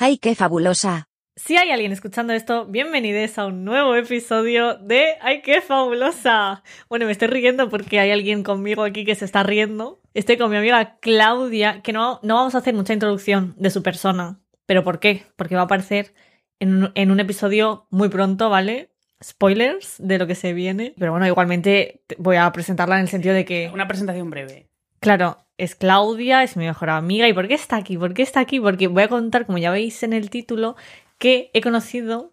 ¡Ay, qué fabulosa! Si hay alguien escuchando esto, bienvenidos a un nuevo episodio de ¡Ay, qué fabulosa! Bueno, me estoy riendo porque hay alguien conmigo aquí que se está riendo. Estoy con mi amiga Claudia, que no, no vamos a hacer mucha introducción de su persona. ¿Pero por qué? Porque va a aparecer en un, en un episodio muy pronto, ¿vale? Spoilers de lo que se viene. Pero bueno, igualmente voy a presentarla en el sentido de que... Una presentación breve. Claro, es Claudia, es mi mejor amiga. ¿Y por qué está aquí? ¿Por qué está aquí? Porque voy a contar, como ya veis en el título, que he conocido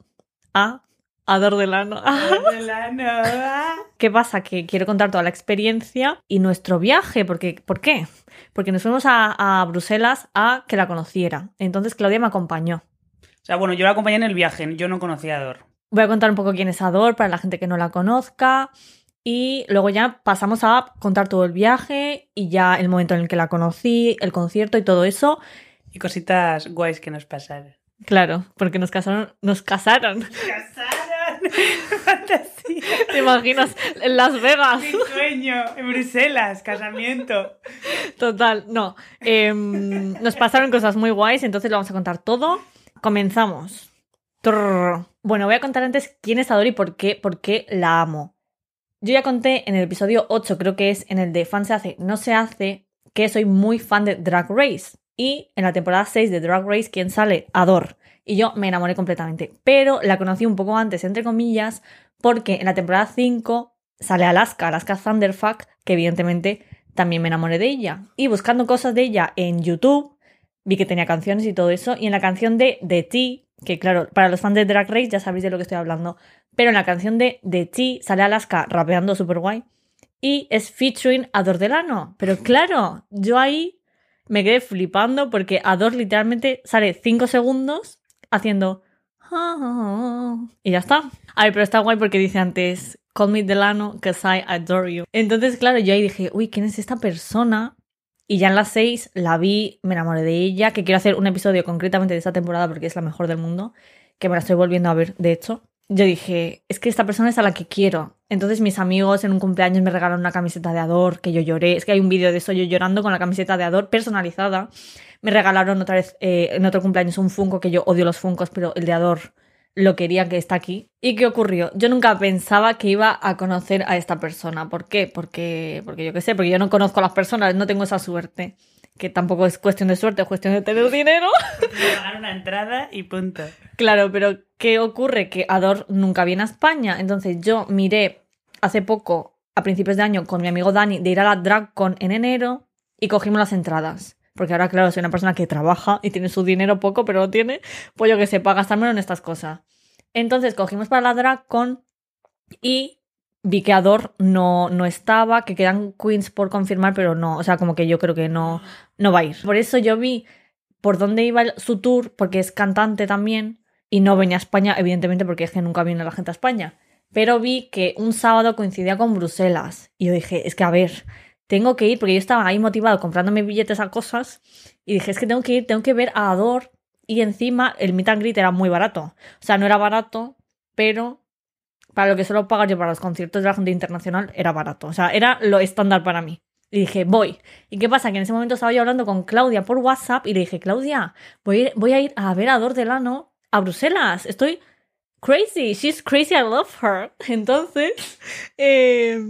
a Ador Delano. ¿Qué pasa? Que quiero contar toda la experiencia y nuestro viaje. Porque, ¿Por qué? Porque nos fuimos a, a Bruselas a que la conociera. Entonces Claudia me acompañó. O sea, bueno, yo la acompañé en el viaje, yo no conocía a Ador. Voy a contar un poco quién es Ador para la gente que no la conozca. Y luego ya pasamos a contar todo el viaje y ya el momento en el que la conocí, el concierto y todo eso. Y cositas guays que nos pasaron. Claro, porque nos casaron. Nos casaron. ¡Nos casaron! ¿Te imaginas? En Las Vegas. ¡Qué sueño! En Bruselas, casamiento. Total, no. Em, nos pasaron cosas muy guays, entonces lo vamos a contar todo. Comenzamos. Bueno, voy a contar antes quién es Ador y por qué, por qué la amo. Yo ya conté en el episodio 8, creo que es en el de fan se hace, no se hace, que soy muy fan de Drag Race. Y en la temporada 6 de Drag Race, ¿quién sale? Ador. Y yo me enamoré completamente. Pero la conocí un poco antes, entre comillas, porque en la temporada 5 sale Alaska, Alaska Thunderfuck, que evidentemente también me enamoré de ella. Y buscando cosas de ella en YouTube, vi que tenía canciones y todo eso. Y en la canción de The T, que claro, para los fans de Drag Race ya sabéis de lo que estoy hablando. Pero en la canción de The T sale Alaska rapeando super guay. Y es featuring Ador Delano. Pero claro, yo ahí me quedé flipando porque Ador literalmente sale 5 segundos haciendo. Y ya está. A ver, pero está guay porque dice antes. Call me Delano, cause I adore you. Entonces, claro, yo ahí dije, uy, ¿quién es esta persona? Y ya en las 6 la vi, me enamoré de ella, que quiero hacer un episodio concretamente de esta temporada porque es la mejor del mundo, que me la estoy volviendo a ver, de hecho. Yo dije, es que esta persona es a la que quiero. Entonces mis amigos en un cumpleaños me regalaron una camiseta de Ador, que yo lloré. Es que hay un vídeo de eso, yo llorando con la camiseta de Ador personalizada. Me regalaron otra vez eh, en otro cumpleaños un Funko, que yo odio los Funcos, pero el de Ador lo quería que está aquí. ¿Y qué ocurrió? Yo nunca pensaba que iba a conocer a esta persona. ¿Por qué? Porque, porque yo qué sé, porque yo no conozco a las personas, no tengo esa suerte. Que tampoco es cuestión de suerte, es cuestión de tener dinero. Pagar una entrada y punto. Claro, pero ¿qué ocurre? Que Ador nunca viene a España. Entonces yo miré hace poco, a principios de año, con mi amigo Dani, de ir a la DragCon en enero y cogimos las entradas. Porque ahora, claro, soy una persona que trabaja y tiene su dinero poco, pero lo tiene, pues yo que sé, para gastármelo en estas cosas. Entonces cogimos para la DragCon y vi que Ador no, no estaba, que quedan queens por confirmar, pero no, o sea, como que yo creo que no, no va a ir. Por eso yo vi por dónde iba su tour, porque es cantante también, y no venía a España, evidentemente, porque es que nunca viene la gente a España. Pero vi que un sábado coincidía con Bruselas. Y yo dije, es que a ver, tengo que ir, porque yo estaba ahí motivado comprándome billetes a cosas. Y dije, es que tengo que ir, tengo que ver a Ador. Y encima el meet and greet era muy barato. O sea, no era barato, pero para lo que suelo pagar yo para los conciertos de la gente internacional era barato. O sea, era lo estándar para mí. Y dije, voy. ¿Y qué pasa? Que en ese momento estaba yo hablando con Claudia por WhatsApp y le dije, Claudia, voy a ir, voy a, ir a ver a Ador Delano a Bruselas. Estoy crazy. She's crazy. I love her. Entonces, eh,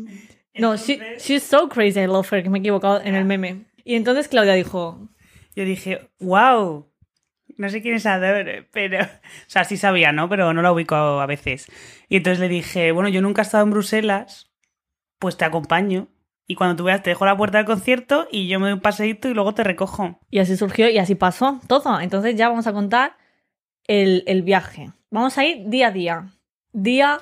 no, she, she's so crazy. I love her. Que me he equivocado en el meme. Y entonces Claudia dijo, Yo dije, wow. No sé quién es Ador, pero... O sea, sí sabía, ¿no? Pero no la ubico a veces. Y entonces le dije, bueno, yo nunca he estado en Bruselas, pues te acompaño. Y cuando tú veas, te dejo la puerta del concierto y yo me doy un paseíto y luego te recojo. Y así surgió y así pasó todo. Entonces ya vamos a contar el, el viaje. Vamos a ir día a día. Día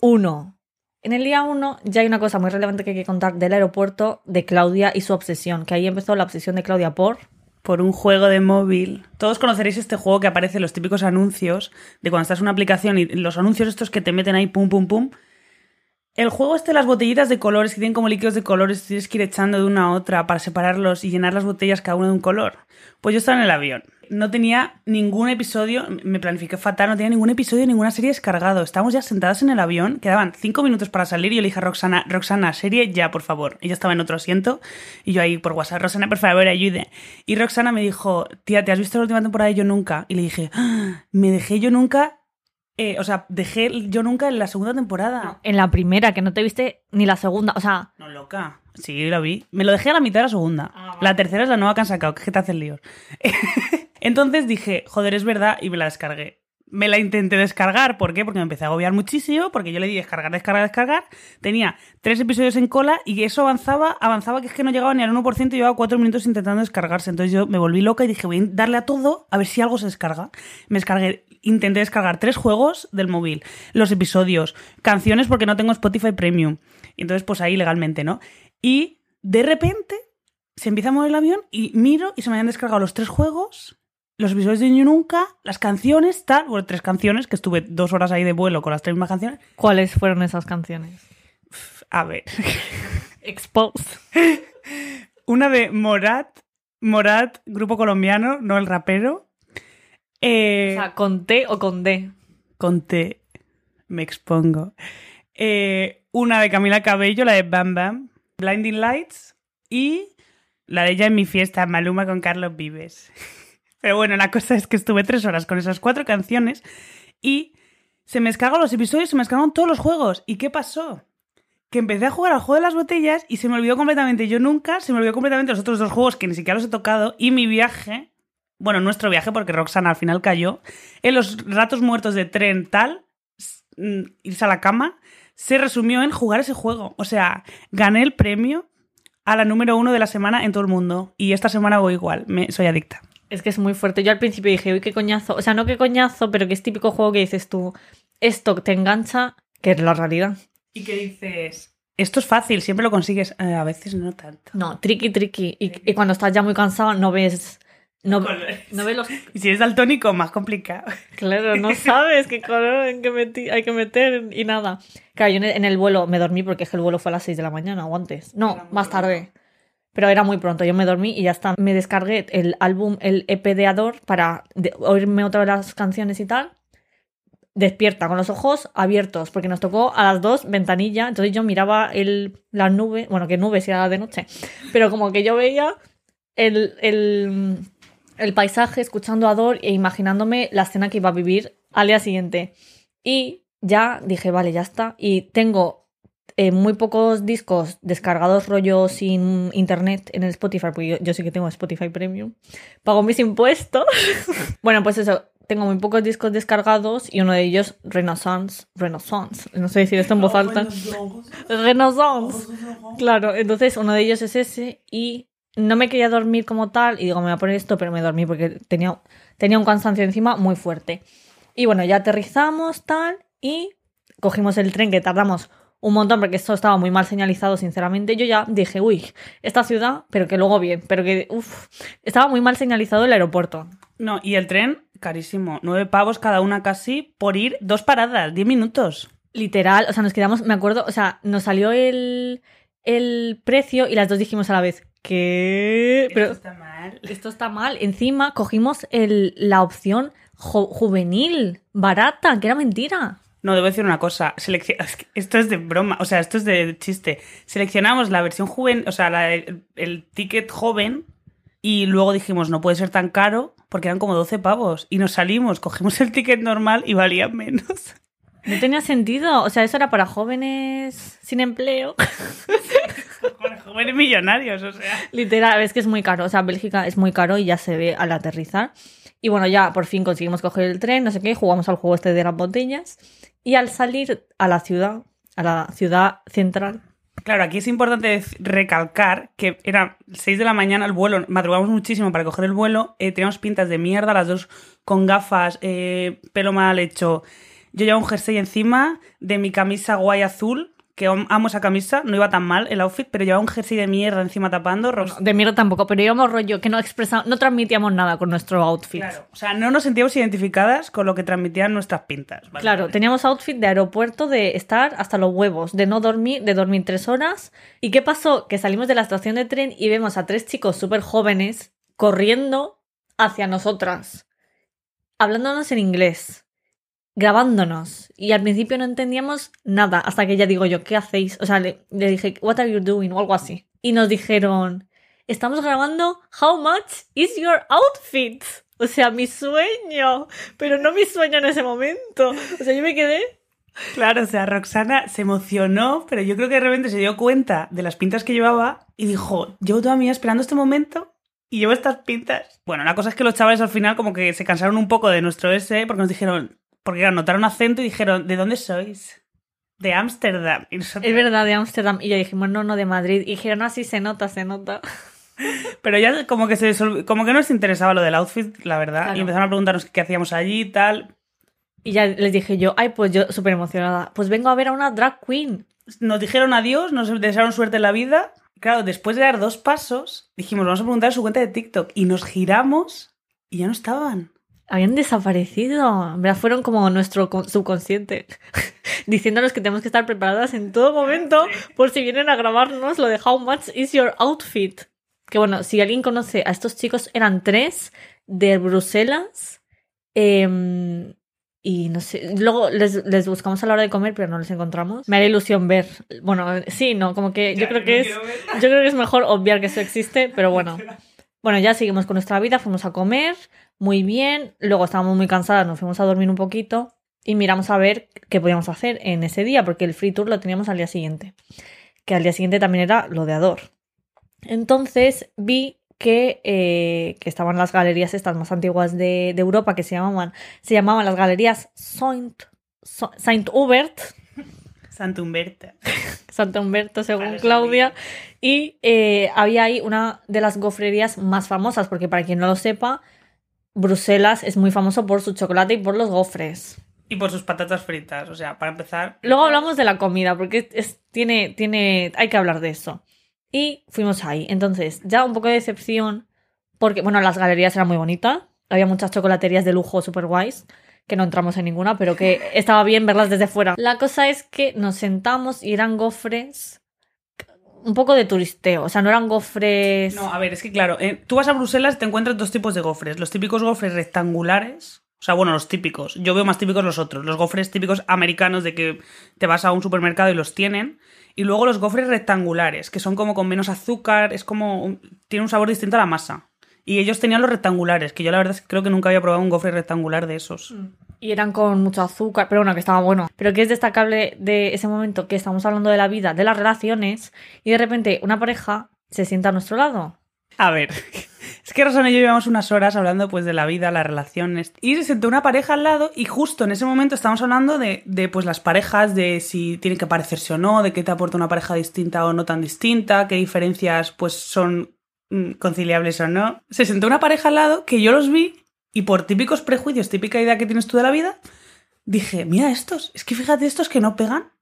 1. En el día 1 ya hay una cosa muy relevante que hay que contar del aeropuerto de Claudia y su obsesión, que ahí empezó la obsesión de Claudia por... Por un juego de móvil. Todos conoceréis este juego que aparece en los típicos anuncios de cuando estás en una aplicación y los anuncios estos que te meten ahí pum pum pum. El juego este de las botellitas de colores que tienen como líquidos de colores, tienes que ir echando de una a otra para separarlos y llenar las botellas cada una de un color. Pues yo estaba en el avión. No tenía ningún episodio, me planifiqué fatal, no tenía ningún episodio, ninguna serie descargado. Estábamos ya sentados en el avión, quedaban cinco minutos para salir y yo le dije a Roxana, Roxana, serie ya, por favor. Ella estaba en otro asiento y yo ahí por WhatsApp, Roxana, por favor, ayude. Y Roxana me dijo, tía, ¿te has visto la última temporada de Yo Nunca? Y le dije, "Ah, me dejé Yo Nunca, eh, o sea, dejé Yo Nunca en la segunda temporada. En la primera, que no te viste ni la segunda. O sea, No, loca. Sí, la vi. Me lo dejé a la mitad de la segunda. Ah, vale. La tercera es la nueva que han sacado, que te hacen líos. Entonces dije, joder, es verdad, y me la descargué. Me la intenté descargar, ¿por qué? Porque me empecé a agobiar muchísimo, porque yo le di descargar, descargar, descargar. Tenía tres episodios en cola y eso avanzaba, avanzaba que es que no llegaba ni al 1% y llevaba cuatro minutos intentando descargarse. Entonces yo me volví loca y dije, voy a darle a todo a ver si algo se descarga. Me descargué, intenté descargar tres juegos del móvil, los episodios, canciones porque no tengo Spotify Premium. Y entonces pues ahí legalmente, ¿no? Y de repente se empieza a mover el avión y miro y se me habían descargado los tres juegos, los episodios de Yo Nunca, las canciones, tal, bueno, tres canciones, que estuve dos horas ahí de vuelo con las tres mismas canciones. ¿cuáles fueron esas canciones? A ver, Exposed. una de Morat, Morat, grupo colombiano, no el rapero. Eh, O sea, ¿con T o con D? con T, me expongo. Eh, una de Camila Cabello, la de Bam Bam, Blinding Lights y la de ella en mi fiesta, Maluma con Carlos Vives. Pero bueno, la cosa es que estuve tres horas con esas cuatro canciones y se me descargaron los episodios, se me descargaron todos los juegos. ¿Y qué pasó? Que empecé a jugar al juego de las botellas y se me olvidó completamente yo nunca, se me olvidó completamente los otros dos juegos que ni siquiera los he tocado y mi viaje, bueno, nuestro viaje porque Roxana al final cayó, en los ratos muertos de tren tal, mm, irse a la cama, se resumió en jugar ese juego. O sea, gané el premio a la número uno de la semana en todo el mundo y esta semana voy igual, me, soy adicta. Es que es muy fuerte. Yo al principio dije, uy, qué coñazo. O sea, no qué coñazo, pero que es típico juego que dices tú, esto te engancha, que es la realidad. ¿Y qué dices? Esto es fácil, siempre lo consigues. Eh, a veces no tanto. No, tricky, tricky. Y, y cuando estás ya muy cansado, no ves. No, no ves los. Y si eres daltónico, más complicado. Claro, no sabes qué color en meti- hay que meter y nada. Claro, yo en el- vuelo me dormí porque es que el vuelo fue a las 6 de la mañana o antes. No, más tarde. Pero era muy pronto. Yo me dormí y ya está. Me descargué el álbum, el EP de Ador para de- oírme otra vez las canciones y tal. Despierta, con los ojos abiertos, porque nos tocó a las dos ventanilla. Entonces yo miraba el, las nubes, bueno, que nubes era de noche, pero como que yo veía el, el, el paisaje escuchando a Ador e imaginándome la escena que iba a vivir al día siguiente. Y ya dije, vale, ya está. Y tengo eh, muy pocos discos descargados rollo sin internet en el Spotify, porque yo, yo sí que tengo Spotify Premium. Pago mis impuestos. bueno, pues eso, tengo muy pocos discos descargados y uno de ellos Renaissance. Renaissance. No sé decir esto en voz alta. Renaissance. Claro, entonces uno de ellos es ese y no me quería dormir como tal y digo, me voy a poner esto, pero me dormí porque tenía, tenía un cansancio encima muy fuerte. Y bueno, ya aterrizamos tal y cogimos el tren que tardamos un montón porque esto estaba muy mal señalizado, sinceramente. Yo ya dije, uy, esta ciudad, pero que luego bien, pero que, uff, estaba muy mal señalizado el aeropuerto. No, y el tren, carísimo. Nueve pavos cada una casi por ir dos paradas, diez minutos. Literal, o sea, nos quedamos, me acuerdo, o sea, nos salió el, el precio y las dos dijimos a la vez, ¿qué? Pero Esto está mal. esto está mal. Encima cogimos el, la opción ju- juvenil, barata, que era mentira. No, debo decir una cosa. Esto es de broma, o sea, esto es de chiste. Seleccionamos la versión joven, o sea, la- el, el ticket joven y luego dijimos, no puede ser tan caro porque eran como 12 pavos. Y nos salimos, cogimos el ticket normal y valía menos. No tenía sentido. O sea, eso era para jóvenes sin empleo. Para jóvenes millonarios, o sea. Literal, es que es muy caro. O sea, Bélgica es muy caro y ya se ve al aterrizar. Y bueno, ya por fin conseguimos coger el tren, no sé qué, jugamos al juego este de las botellas. Y al salir a la ciudad, a la ciudad central, Claro, aquí es importante recalcar que eran 6 de la mañana el vuelo, madrugamos muchísimo para coger el vuelo, eh, teníamos pintas de mierda, las dos con gafas, eh, pelo mal hecho. Yo llevaba un jersey encima de mi camisa guay azul, que am- amo esa camisa, no iba tan mal el outfit, pero llevaba un jersey de mierda encima tapando. Rox- De mierda tampoco, pero íbamos rollo que no expresamos, no transmitíamos nada con nuestro outfit. Claro, o sea, no nos sentíamos identificadas con lo que transmitían nuestras pintas. Vale, Claro, vale. teníamos outfit de aeropuerto de estar hasta los huevos, de no dormir, de dormir tres horas. ¿Y qué pasó? Que salimos de la estación de tren y vemos a tres chicos súper jóvenes corriendo hacia nosotras, hablándonos en inglés, grabándonos. Y al principio no entendíamos nada, hasta que ya digo yo, ¿qué hacéis? O sea, le, dije, ¿What are you doing? o algo así. Y nos dijeron, estamos grabando How much is your outfit? O sea, mi sueño, pero no mi sueño en ese momento. O sea, yo me quedé Claro, o sea, Roxana se emocionó, pero yo creo que de repente se dio cuenta de las pintas que llevaba y dijo, llevo toda mi vida esperando este momento y llevo estas pintas. Bueno, la cosa es que los chavales al final como que se cansaron un poco de nuestro S porque nos dijeron, porque claro, notaron acento y dijeron, ¿de dónde sois? De Ámsterdam. Nosotros- Es verdad, de Ámsterdam. Y yo dijimos, no, no, de Madrid. Y dijeron, así se nota, se nota. Pero ya como que se desol- como que no nos interesaba lo del outfit, la verdad. Claro. Y empezaron a preguntarnos qué hacíamos allí y tal. Y ya les dije yo, ay, pues yo súper emocionada. Pues vengo a ver a una drag queen. Nos dijeron adiós, nos desearon suerte en la vida. Claro, después de dar dos pasos, dijimos, vamos a preguntar su cuenta de TikTok. Y nos giramos y ya no estaban. Habían desaparecido. Fueron como nuestro co- subconsciente. Diciéndonos que tenemos que estar preparadas en todo momento por si vienen a grabarnos lo de How much is your outfit. Que bueno, si alguien conoce a estos chicos, eran tres de Bruselas. em, y no sé, luego les, les buscamos a la hora de comer, pero no les encontramos. Me haría ilusión ver. Bueno, sí, no, como que yo creo que es. Yo creo que es mejor obviar que eso existe, pero bueno. Bueno, ya seguimos con nuestra vida, fuimos a comer, muy bien, luego estábamos muy cansadas, nos fuimos a dormir un poquito y miramos a ver qué podíamos hacer en ese día, porque el free tour lo teníamos al día siguiente, que al día siguiente también era lo de Ador. Entonces vi que, eh, que estaban las galerías estas más antiguas de, de Europa, que se llamaban, se llamaban las galerías Saint, Saint Hubert, Santa Humberta. Santa Humberto, según Claudia. Y eh, había ahí una de las gofrerías más famosas, porque para quien no lo sepa, Bruselas es muy famoso por su chocolate y por los gofres. Y por sus patatas fritas. O sea, para empezar. Luego hablamos de la comida, porque es, tiene, tiene, hay que hablar de eso. Y fuimos ahí. Entonces, ya un poco de decepción, porque, bueno, las galerías eran muy bonitas. Había muchas chocolaterías de lujo super guays, que no entramos en ninguna, pero que estaba bien verlas desde fuera. La cosa es que nos sentamos y eran gofres un poco de turisteo. O sea, no eran gofres. No, a ver, es que claro, eh, tú vas a Bruselas y te encuentras dos tipos de gofres. Los típicos gofres rectangulares. O sea, bueno, los típicos. Yo veo más típicos los otros. Los gofres típicos americanos de que te vas a un supermercado y los tienen. Y luego los gofres rectangulares, que son como con menos azúcar, es como. tiene un sabor distinto a la masa. Y ellos tenían los rectangulares, que yo la verdad es que creo que nunca había probado un gofre rectangular de esos. Y eran con mucho azúcar, pero bueno, que estaba bueno. Pero que es destacable de ese momento que estamos hablando de la vida, de las relaciones, y de repente una pareja se sienta a nuestro lado. A ver, es que Rosana y yo llevamos unas horas hablando pues de la vida, las relaciones. Y se sentó una pareja al lado y justo en ese momento estamos hablando de, de, pues las parejas, de si tienen que parecerse o no, de qué te aporta una pareja distinta o no tan distinta, qué diferencias pues son mm, conciliables o no. Se sentó una pareja al lado que yo los vi y por típicos prejuicios, típica idea que tienes tú de la vida, dije, mira estos, es que fíjate estos que no pegan.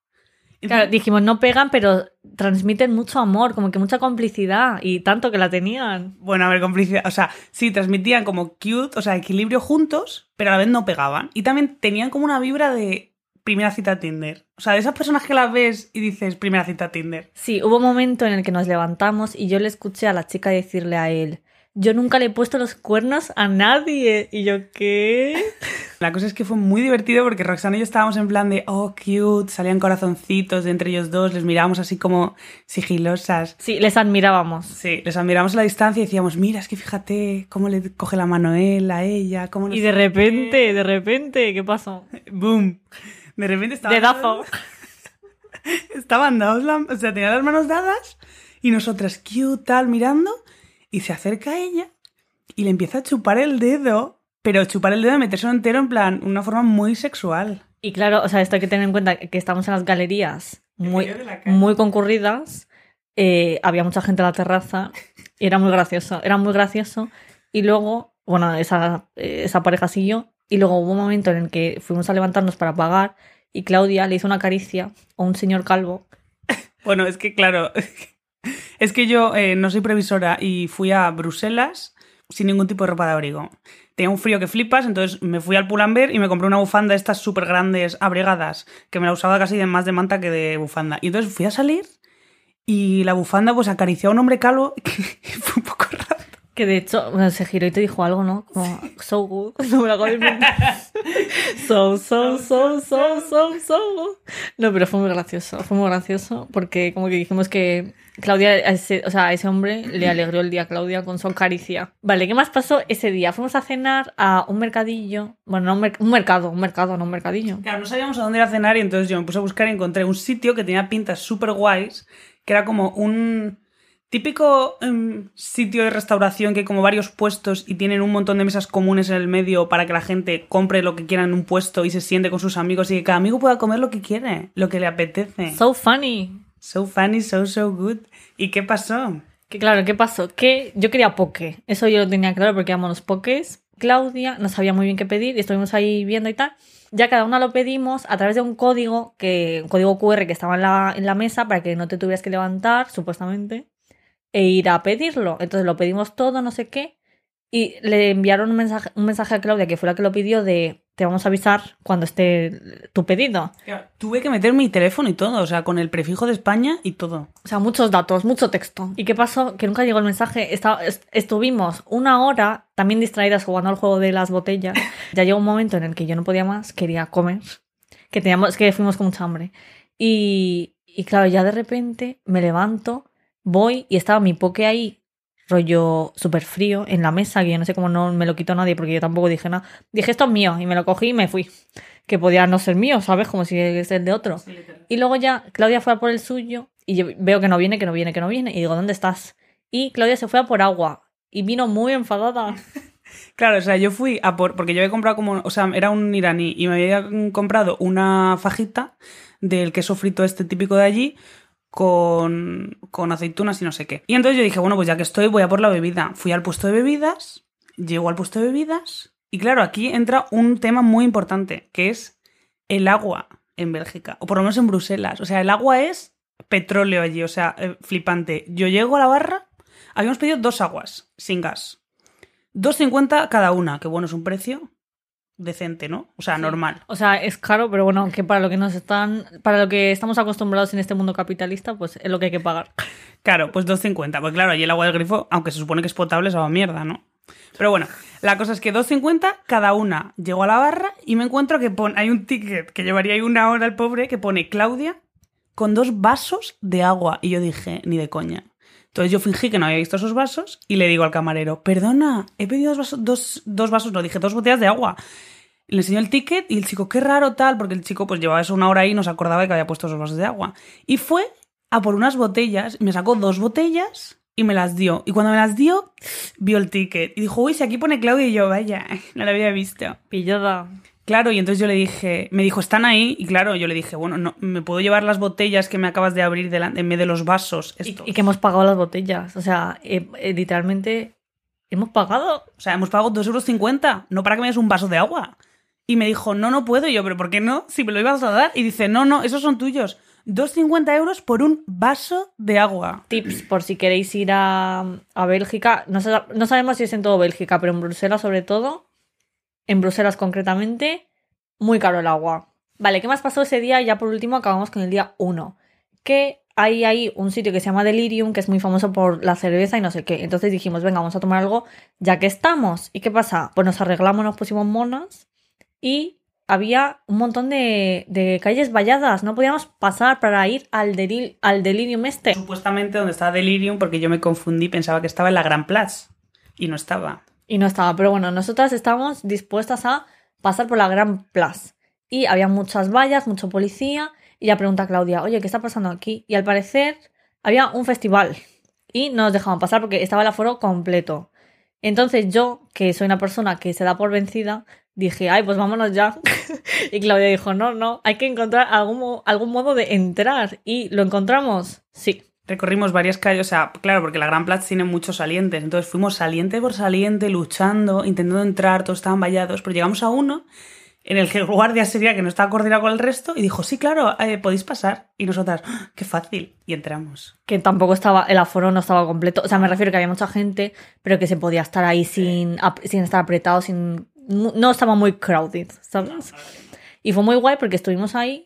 Claro, dijimos, no pegan, pero transmiten mucho amor, como que mucha complicidad, y tanto que la tenían. Bueno, a ver, complicidad. O sea, sí, transmitían como cute, o sea, equilibrio juntos, pero a la vez no pegaban. Y también tenían como una vibra de primera cita Tinder. O sea, de esas personas que las ves y dices primera cita Tinder. Sí, hubo un momento en el que nos levantamos y yo le escuché a la chica decirle a él, yo nunca le he puesto los cuernos a nadie. Y yo, ¿qué? La cosa es que fue muy divertido porque Roxana y yo estábamos en plan de, oh, cute, salían corazoncitos de entre ellos dos, les mirábamos así como sigilosas. Sí, les admirábamos. Sí, les admiramos a la distancia y decíamos, mira, es que fíjate cómo le coge la mano él a ella, cómo Y de qué". repente, de repente, ¿qué pasó? ¡Boom! De repente estaban Dedazo. Estaban dados, la- o sea, tenían las manos dadas y nosotras, cute, tal, mirando, y se acerca a ella y le empieza a chupar el dedo, pero chupar el dedo y metérselo entero en plan, una forma muy sexual. Y claro, o sea, esto hay que tener en cuenta que estamos en las galerías muy, de muy concurridas. eh, había mucha gente en la terraza y era muy gracioso. Era muy gracioso. Y luego, bueno, esa, eh, esa pareja siguió. Y luego hubo un momento en el que fuimos a levantarnos para pagar y Claudia le hizo una caricia a un señor calvo Bueno, es que claro, es que yo eh, no soy previsora y fui a Bruselas sin ningún tipo de ropa de abrigo. Tenía un frío que flipas, entonces me fui al Pull&Bear y me compré una bufanda de estas súper grandes, abrigadas, que me la usaba casi de más de manta que de bufanda. Y entonces fui a salir y la bufanda pues acarició a un hombre calvo que fue un poco raro. Que de hecho, bueno, se giró y te dijo algo, ¿no? Como, so good. No me lo acabo de inventar. So, so, so, so, so, so. No, pero fue muy gracioso. Fue muy gracioso porque como que dijimos que Claudia, a ese, o sea, a ese hombre le alegró el día a Claudia con su caricia. Vale, ¿qué más pasó ese día? Fuimos a cenar a un mercadillo. Bueno, no un, mer- un mercado, un mercado, no un mercadillo. Claro, no sabíamos a dónde ir a cenar y entonces yo me puse a buscar y encontré un sitio que tenía pintas súper guays, que era como un típico em, sitio de restauración que hay como varios puestos y tienen un montón de mesas comunes en el medio para que la gente compre lo que quiera en un puesto y se siente con sus amigos y que cada amigo pueda comer lo que quiere, lo que le apetece. So funny. So funny, so, so good. ¿Y qué pasó? Que claro, ¿qué pasó? Que yo quería poke. Eso yo lo tenía claro porque éramos los pokés. Claudia no sabía muy bien qué pedir y estuvimos ahí viendo y tal. Ya cada una lo pedimos a través de un código, que, un código QR que estaba en la, en la mesa para que no te tuvieras que levantar, supuestamente, e ir a pedirlo. Entonces lo pedimos todo, no sé qué. Y le enviaron un mensaje, un mensaje a Claudia, que fue la que lo pidió, de te vamos a avisar cuando esté tu pedido. Tuve que meter mi teléfono y todo, o sea, con el prefijo de España y todo. O sea, muchos datos, mucho texto. ¿Y qué pasó? Que nunca llegó el mensaje. Esta- est- estuvimos una hora también distraídas jugando al juego de las botellas. Ya llegó un momento en el que yo no podía más, quería comer. Que teníamos, que fuimos con mucha hambre. Y, y claro, ya de repente me levanto, voy y estaba mi poke ahí, rollo súper frío, en la mesa, que yo no sé cómo no me lo quitó nadie porque yo tampoco dije nada. Dije, esto es mío, y me lo cogí y me fui. Que podía no ser mío, ¿sabes? Como si es el de otro. Y luego ya Claudia fue a por el suyo y yo veo que no viene, que no viene, que no viene. Y digo, ¿dónde estás? Y Claudia se fue a por agua y vino muy enfadada. Claro, o sea, yo fui a por. Porque yo había comprado como. O sea, era un iraní y me había comprado una fajita del queso frito este típico de allí con, con aceitunas y no sé qué. Y entonces yo dije, bueno, pues ya que estoy, voy a por la bebida. Fui al puesto de bebidas, llego al puesto de bebidas. Y claro, aquí entra un tema muy importante, que es el agua en Bélgica, o por lo menos en Bruselas. O sea, el agua es petróleo allí, o sea, eh, flipante. Yo llego a la barra, habíamos pedido dos aguas, sin gas. 2.50 cada una, que bueno, es un precio decente, ¿no? O sea, Sí. normal. O sea, es caro, pero bueno, que para lo que nos están, para lo que estamos acostumbrados en este mundo capitalista, pues es lo que hay que pagar. Claro, pues 2.50. Pues claro, allí el agua del grifo, aunque se supone que es potable, es agua mierda, ¿no? Pero bueno, la cosa es que 2.50 cada una. Llego a la barra y me encuentro que hay un ticket que llevaría ahí una hora el pobre que pone Claudia con dos vasos de agua. Y yo dije, ni de coña. Entonces yo fingí que no había visto esos vasos y le digo al camarero, perdona, he pedido dos vasos, dos, dos vasos, no, dije dos botellas de agua. Le enseñó el ticket y el chico, qué raro tal, porque el chico pues llevaba eso una hora ahí y no se acordaba de que había puesto esos vasos de agua. Y fue a por unas botellas, me sacó dos botellas y me las dio. Y cuando me las dio, vio el ticket y dijo, uy, si aquí pone Claudia y yo, vaya, no la había visto. Pillada. Claro, y entonces yo le dije, me dijo, están ahí, y claro, yo le dije, bueno, no, ¿me puedo llevar las botellas que me acabas de abrir delante, en vez de los vasos? Y, estos?". y que hemos pagado las botellas. O sea, eh, eh, literalmente hemos pagado. O sea, hemos pagado 2,50 euros, no para que me des un vaso de agua. Y me dijo, no, no puedo. Y yo, ¿pero por qué no? Si me lo ibas a dar. Y dice, no, no, esos son tuyos. 2,50 euros por un vaso de agua. Tips por si queréis ir a, a Bélgica. No, no sabemos si es en todo Bélgica, pero en Bruselas sobre todo. En Bruselas concretamente, muy caro el agua. Vale, ¿qué más pasó ese día? Ya por último acabamos con el día 1. Que hay ahí un sitio que se llama Delirium, que es muy famoso por la cerveza y no sé qué. Entonces dijimos, venga, vamos a tomar algo ya que estamos. ¿Y qué pasa? Pues nos arreglamos, nos pusimos monas y había un montón de, de calles valladas. No podíamos pasar para ir al, delil- al Delirium este. Supuestamente donde estaba Delirium, porque yo me confundí, pensaba que estaba en la Gran Place. Y no estaba. Y no estaba, pero bueno, nosotras estábamos dispuestas a pasar por la Gran Plaza. Y había muchas vallas, mucho policía. Y ya pregunta a Claudia, oye, ¿qué está pasando aquí? Y al parecer había un festival. Y no nos dejaban pasar porque estaba el aforo completo. Entonces yo, que soy una persona que se da por vencida, dije, ay, pues vámonos ya. y Claudia dijo, no, no, hay que encontrar algún, algún modo de entrar. Y lo encontramos, sí. Recorrimos varias calles, o sea, claro, porque la Gran Plaza tiene muchos salientes. Entonces fuimos saliente por saliente, luchando, intentando entrar, todos estaban vallados. Pero llegamos a uno en el que el guardia sería que no estaba coordinado con el resto y dijo, sí, claro, eh, podéis pasar. Y nosotras, ¡Ah, qué fácil. Y entramos. Que tampoco estaba, el aforo no estaba completo. O sea, me refiero que había mucha gente, pero que se podía estar ahí sin, sin estar apretado, sin. No estaba muy crowded, ¿sabes? Y fue muy guay porque estuvimos ahí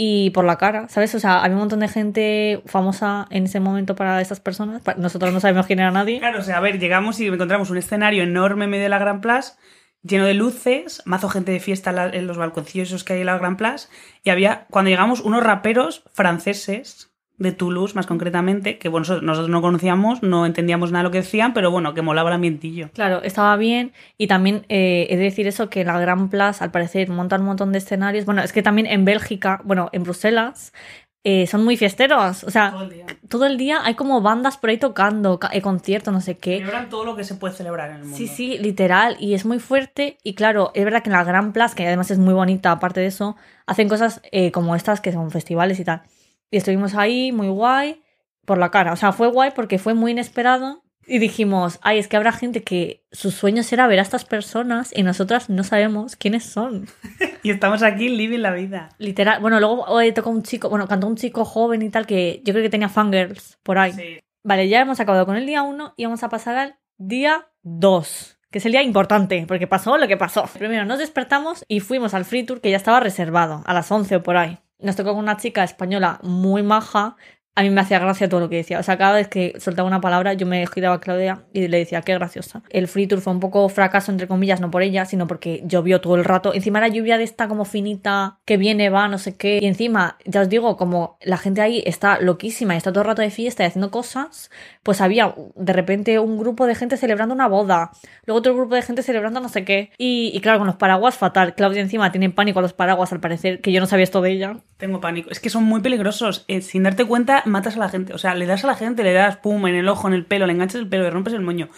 y por la cara, ¿sabes? O sea, había un montón de gente famosa en ese momento para esas personas. Nosotros no sabemos quién era nadie. Claro, o sea, a ver, llegamos y encontramos un escenario enorme en medio de la Gran Place, lleno de luces, mazo gente de fiesta en, los balconcillos que hay en la Gran Place, y había, cuando llegamos, unos raperos franceses de Toulouse, más concretamente, que bueno, nosotros- no conocíamos, no entendíamos nada de lo que decían, pero bueno, que molaba el ambientillo. Claro, estaba bien. Y también eh, he de decir eso, que en la Gran Plaza, al parecer, montan un montón de escenarios. Bueno, es que también en Bélgica, bueno, en Bruselas, eh, son muy fiesteros. O sea, Todo el día. todo el día hay como bandas por ahí tocando, ca- eh, conciertos, no sé qué. Celebran todo lo que se puede celebrar en el mundo. Sí, sí, literal. Y es muy fuerte. Y claro, es verdad que en la Gran Plaza, que además es muy bonita, aparte de eso, hacen cosas eh, como estas que son festivales y tal. Y estuvimos ahí, muy guay, por la cara. O sea, fue guay porque fue muy inesperado. Y dijimos, ay, es que habrá gente que su sueño será ver a estas personas y nosotras no sabemos quiénes son. Y estamos aquí living la vida. Literal. Bueno, luego tocó un chico, bueno, cantó un chico joven y tal que yo creo que tenía fangirls por ahí. Sí. Vale, ya hemos acabado con el día 1 y vamos a pasar al día 2, que es el día importante, porque pasó lo que pasó. Primero nos despertamos y fuimos al free tour que ya estaba reservado, a las 11 o por ahí. Nos tocó con una chica española muy maja. A mí me hacía gracia todo lo que decía. O sea, cada vez que soltaba una palabra, yo me giraba a Claudia y le decía, qué graciosa. El free tour fue un poco fracaso, entre comillas, no por ella, sino porque llovió todo el rato. Encima era lluvia de esta como finita, que viene, va, no sé qué. Y encima, ya os digo, como la gente ahí está loquísima y está todo el rato de fiesta y haciendo cosas, pues había de repente un grupo de gente celebrando una boda, luego otro grupo de gente celebrando no sé qué. Y, y claro, con los paraguas fatal. Claudia encima tiene pánico a los paraguas al parecer, que yo no sabía esto de ella. Tengo pánico. Es que son muy peligrosos. Eh, sin darte cuenta, matas a la gente. O sea, le das a la gente, le das pum en el ojo, en el pelo, le enganchas el pelo, le rompes el moño.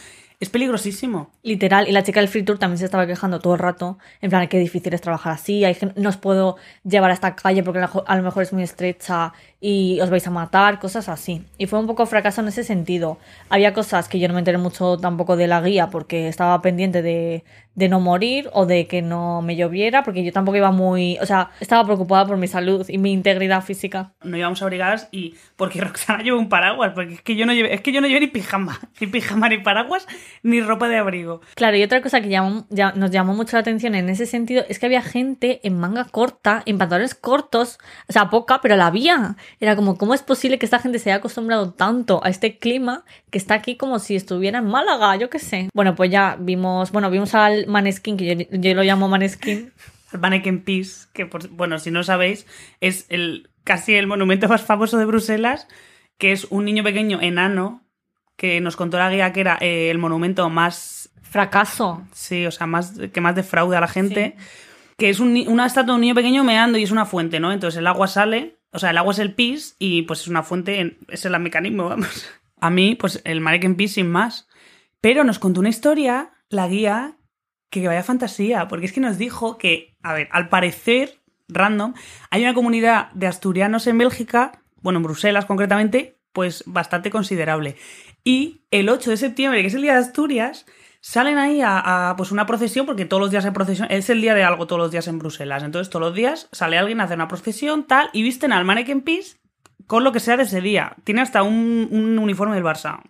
Es peligrosísimo. Literal, y la chica del free tour también se estaba quejando todo el rato, en plan, qué difícil es trabajar así, hay gen- no os puedo llevar a esta calle porque a lo mejor es muy estrecha y os vais a matar, cosas así. Y fue un poco fracaso en ese sentido. Había cosas que yo no me enteré mucho tampoco de la guía porque estaba pendiente de, de no morir o de que no me lloviera, porque yo tampoco iba muy, o sea, estaba preocupada por mi salud y mi integridad física. No íbamos abrigadas y porque Roxana lleva un paraguas, porque es que yo no llevé, es que yo no llevé ni pijama, ni pijama, ni paraguas, ni ropa de abrigo. Claro, y otra cosa que llamó- ya- nos llamó mucho la atención en ese sentido es que había gente en manga corta, en pantalones cortos, o sea, poca, pero la había. Era como, ¿cómo es posible que esta gente se haya acostumbrado tanto a este clima que está aquí como si estuviera en Málaga? Yo qué sé. Bueno, pues ya vimos, bueno, vimos al Maneskin, que yo, yo lo llamo Maneskin. El Mannequin Peace, que por- bueno, si no sabéis, es el casi el monumento más famoso de Bruselas, que es un niño pequeño enano, que nos contó la guía que era eh, el monumento más Fracaso. Sí, o sea, más que más defrauda a la gente. Que es un una estatua de un niño pequeño meando y es una fuente, ¿no? Entonces el agua sale, o sea, el agua es el pis y pues es una fuente, en- es el mecanismo, vamos. A mí, pues el Mannequin Pis sin más. Pero nos contó una historia, la guía, que vaya fantasía, porque es que nos dijo que, a ver, al parecer, random, hay una comunidad de asturianos en Bélgica, bueno, en Bruselas concretamente, pues bastante considerable. Y el 8 de septiembre, que es el día de Asturias, salen ahí a, pues una procesión, porque todos los días hay procesión, es el día de algo todos los días en Bruselas. Entonces todos los días sale alguien a hacer una procesión, tal, y visten al Mannequin Peace con lo que sea de ese día. Tiene hasta un, un uniforme del Barça.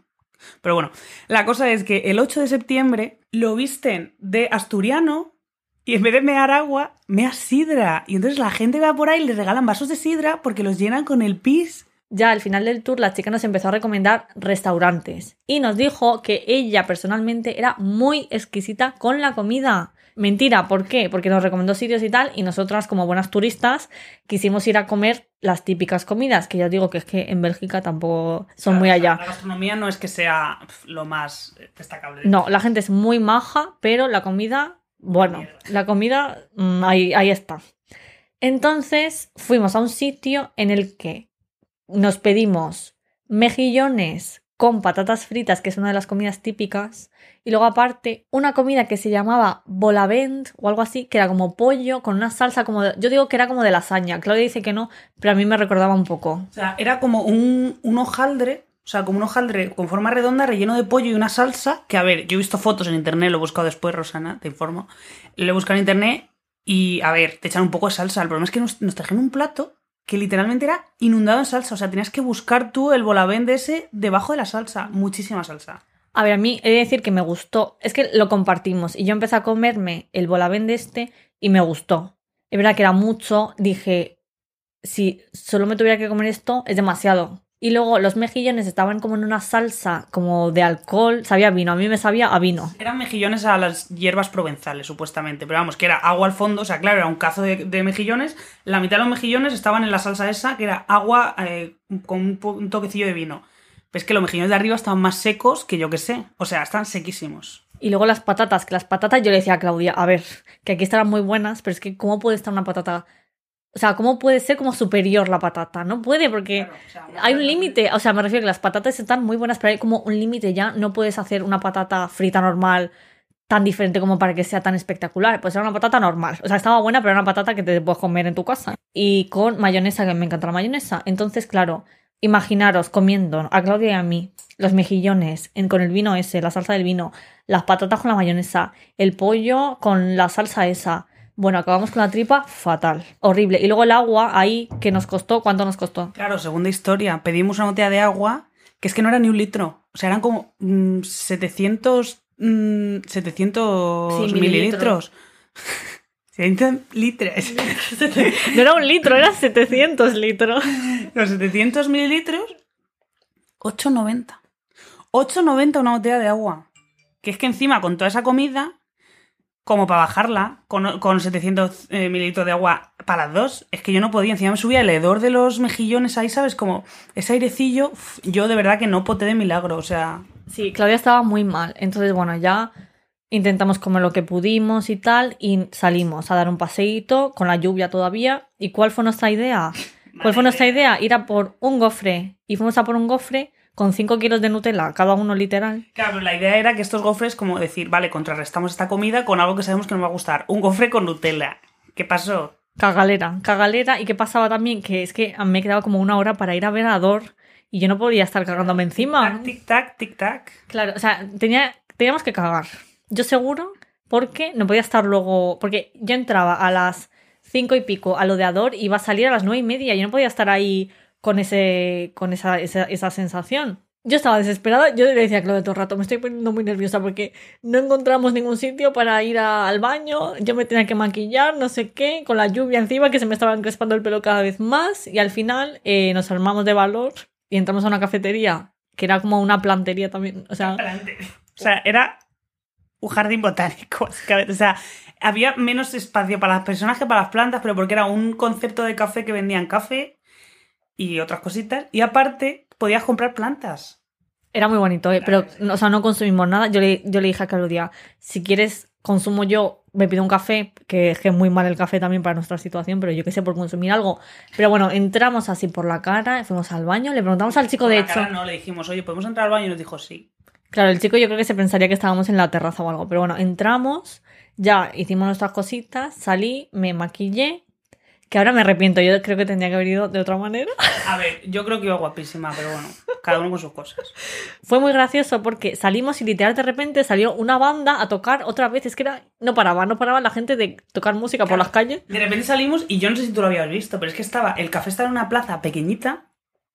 Pero bueno, la cosa es que el 8 de septiembre lo visten de asturiano y en vez de mear agua, mea sidra. Y entonces la gente va por ahí y les regalan vasos de sidra porque los llenan con el pis. Ya al final del tour la chica nos empezó a recomendar restaurantes y nos dijo que ella personalmente era muy exquisita con la comida. Mentira, ¿por qué? Porque nos recomendó sitios y tal y nosotras como buenas turistas quisimos ir a comer las típicas comidas, que ya os digo que es que en Bélgica tampoco son muy allá. La gastronomía no es que sea lo más eh, destacable. No, la gente es muy maja, pero la comida, bueno, la comida mm, ahí, ahí está. Entonces fuimos a un sitio en el que nos pedimos mejillones con patatas fritas, que es una de las comidas típicas, y luego aparte una comida que se llamaba volavent o algo así, que era como pollo con una salsa como de, yo digo que era como de lasaña, Claudia dice que no, pero a mí me recordaba un poco. O sea, era como un, un hojaldre, o sea, como un hojaldre con forma redonda, relleno de pollo y una salsa, que a ver, yo he visto fotos en internet, lo he buscado después, Rosana, te informo. Lo he buscado en internet Y a ver, te echan un poco de salsa. El problema es que nos, nos trajeron un plato que literalmente era inundado en salsa. O sea, tenías que buscar tú el volavende ese debajo de la salsa. Muchísima salsa. A ver, a mí he de decir que me gustó. Es que lo compartimos y yo empecé a comerme el volavende este y me gustó. Es verdad que era mucho. Dije, si solo me tuviera que comer esto, es demasiado. Y luego los mejillones estaban como en una salsa como de alcohol, sabía vino, a mí me sabía a vino. Eran mejillones a las hierbas provenzales, supuestamente. Pero vamos, que era agua al fondo, o sea, claro, era un cazo de, de mejillones. La mitad de los mejillones estaban en la salsa esa, que era agua eh, con un, un toquecillo de vino. Pero es que los mejillones de arriba estaban más secos que yo que sé. O sea, están sequísimos. Y luego las patatas, que las patatas yo le decía a Claudia, a ver, que aquí estarán muy buenas, pero es que ¿cómo puede estar una patata? O sea, ¿cómo puede ser como superior la patata? No puede porque Claro, o sea, una hay un límite. O sea, me refiero que las patatas están muy buenas, pero hay como un límite ya. No puedes hacer una patata frita normal tan diferente como para que sea tan espectacular. Pues era una patata normal. O sea, estaba buena, pero era una patata que te puedes comer en tu casa. Y con mayonesa, que me encanta la mayonesa. Entonces, claro, imaginaros comiendo a Claudia y a mí los mejillones en- con el vino ese, la salsa del vino, las patatas con la mayonesa, el pollo con la salsa esa. Bueno, acabamos con la tripa fatal, horrible. Y luego el agua ahí que nos costó, ¿cuánto nos costó? Claro, segunda historia. Pedimos una botella de agua que es que no era ni un litro. O sea, eran como mm, 700, mm, 700 Sí, mililitros. mililitros. 700 litros. No era un litro, era 700 litros. Los 700 mililitros, 8,90. 8,90 una botella de agua. Que es que encima con toda esa comida, como para bajarla, con, con 700 eh, mililitros de agua para las dos, es que yo no podía. Encima me subía el hedor de los mejillones ahí, ¿sabes? Como ese airecillo, yo de verdad que no poté de milagro. O sea, Sí, Claudia estaba muy mal. Entonces, bueno, ya intentamos comer lo que pudimos y tal, y salimos a dar un paseíto con la lluvia todavía. ¿Y cuál fue nuestra idea? ¿Cuál fue nuestra idea? Ir a por un gofre. Y fuimos a por un gofre con 5 kilos de Nutella, cada uno literal. Claro, pero la idea era que estos gofres, como decir, vale, contrarrestamos esta comida con algo que sabemos que nos va a gustar. Un gofre con Nutella. ¿Qué pasó? Cagalera, cagalera. ¿Y qué pasaba también? Que es que me quedaba como una hora para ir a ver a Dor y yo no podía estar cagándome encima. Tic, tac, tic, tac. Claro, o sea, tenía, teníamos que cagar. Yo seguro, porque no podía estar luego. Porque yo entraba a las cinco y pico a lo de Ador y iba a salir a las nueve y media. Yo no podía estar ahí con ese con esa, esa, sensación. Yo estaba desesperada, yo le decía a Claudia todo el rato, me estoy poniendo muy nerviosa porque no encontramos ningún sitio para ir al baño, yo me tenía que maquillar, no sé qué, con la lluvia encima que se me estaba encrespando el pelo cada vez más y al final eh, nos armamos de valor y entramos a una cafetería que era como una plantería también, o sea, O sea, era un jardín botánico. O sea, había menos espacio para las personas que para las plantas, pero porque era un concepto de café que vendían café y otras cositas. Y aparte, podías comprar plantas. Era muy bonito, ¿eh? pero no- o sea, no consumimos nada. Yo le, yo le dije a Claudia, si quieres, consumo yo, me pido un café, que es que es muy mal el café también para nuestra situación, pero yo qué sé, por consumir algo. Pero bueno, entramos así por la cara, fuimos al baño, le preguntamos al chico, Por de la cara hecho. no, le dijimos, oye, ¿podemos entrar al baño? Y nos dijo sí. Claro, el chico yo creo que se pensaría que estábamos en la terraza o algo, pero bueno, entramos, ya hicimos nuestras cositas, salí, me maquillé, que ahora me arrepiento, yo creo que tendría que haber ido de otra manera. A ver, yo creo que iba guapísima, pero bueno, cada uno con sus cosas. Fue muy gracioso porque salimos y literal de repente salió una banda a tocar otra vez. Es que era, no paraba, no paraba la gente de tocar música por Claro. las calles. De repente salimos y yo no sé si tú lo habías visto, pero es que estaba, el café estaba en una plaza pequeñita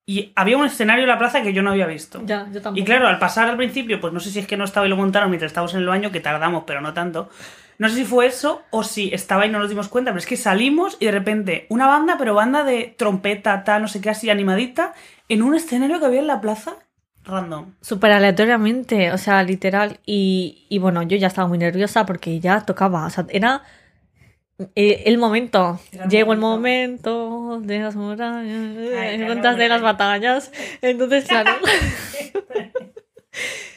y había un escenario en la plaza que yo no había visto. Ya, yo tampoco. Y claro, al pasar al principio, pues no sé si es que no estaba y lo montaron mientras estábamos en el baño, que tardamos, pero no tanto. No sé si fue eso o si estaba y no nos dimos cuenta, pero es que salimos y de repente una banda, pero banda de trompeta, tal, no sé qué, así animadita, en un escenario que había en la plaza, random. Súper aleatoriamente, o sea, literal. Y, y bueno, yo ya estaba muy nerviosa porque ya tocaba. O sea, era eh, el momento. Era Llegó el momento de las murallas, Ay, de las batallas. Entonces, claro.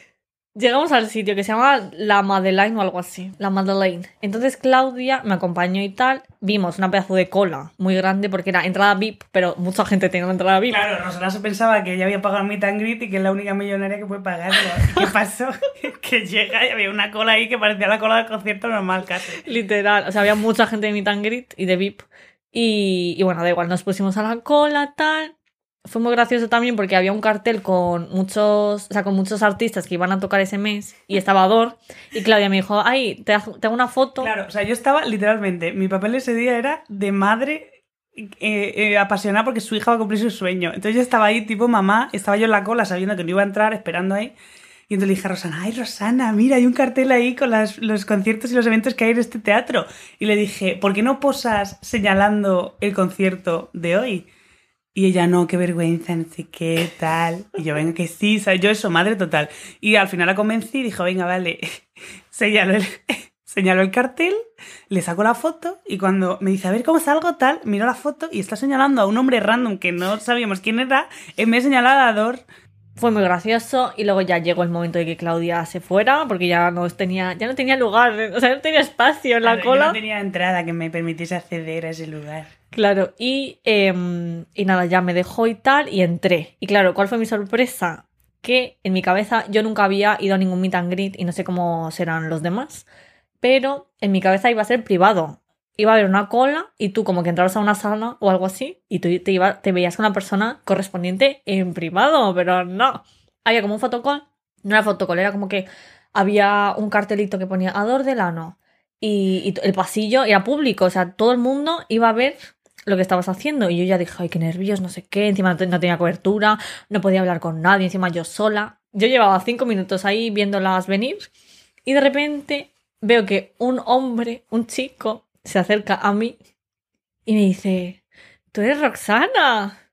Llegamos al sitio que se llama La Madeleine o algo así. La Madeleine. Entonces Claudia me acompañó y tal. Vimos una pedazo de cola muy grande porque era entrada VIP, pero mucha gente tenía una entrada VIP. Claro, se pensaba que ella había pagado mi and greet y que es la única millonaria que puede pagarlo. ¿Y qué pasó? que llega y había una cola ahí que parecía la cola del concierto normal casi. Literal. O sea, había mucha gente de meet and greet y de VIP. Y, y bueno, da igual, nos pusimos a la cola, tal. Fue muy gracioso también porque había un cartel con muchos, o sea, con muchos artistas que iban a tocar ese mes y estaba Ador y Claudia me dijo, ay, te hago una foto. Claro, o sea, yo estaba literalmente, mi papel ese día era de madre eh, eh, apasionada porque su hija va a cumplir su sueño. Entonces yo estaba ahí, tipo mamá, estaba yo en la cola sabiendo que no iba a entrar, esperando ahí. Y entonces le dije a Rosana, ay Rosana, mira, hay un cartel ahí con las- los conciertos y los eventos que hay en este teatro. Y le dije, ¿por qué no posas señalando el concierto de hoy? Y ella, no, qué vergüenza, no sé qué, tal. Y yo, venga, que sí, ¿sabes? yo eso, madre total. Y al final la convencí y dijo, venga, vale, señaló el, señaló el cartel, le saco la foto y cuando me dice, a ver cómo salgo, tal, miro la foto y está señalando a un hombre random que no sabíamos quién era, en vez de señalar a. Fue muy gracioso y luego ya llegó el momento de que Claudia se fuera porque ya no tenía, ya no tenía lugar, o sea, no tenía espacio en la cola. no tenía entrada que me permitiese acceder a ese lugar. Claro, y, em, y nada, ya me dejó y tal, y entré. Y claro, ¿cuál fue mi sorpresa? Que en mi cabeza yo nunca había ido a ningún meet and greet y no sé cómo serán los demás, pero en mi cabeza iba a ser privado. Iba a haber una cola y tú como que entrabas a una sala o algo así y tú te, te veías con la persona correspondiente en privado, pero no. Había como un fotocall, no era fotocall, era como que había un cartelito que ponía Ador Delano y, y el pasillo era público, o sea, todo el mundo iba a ver lo que estabas haciendo. Y yo ya dije, ay, qué nervios, no sé qué. Encima no no tenía cobertura, no podía hablar con nadie, encima yo sola. Yo llevaba cinco minutos ahí viéndolas venir y de repente veo que un hombre, un chico, se acerca a mí y me dice, tú eres Roxana.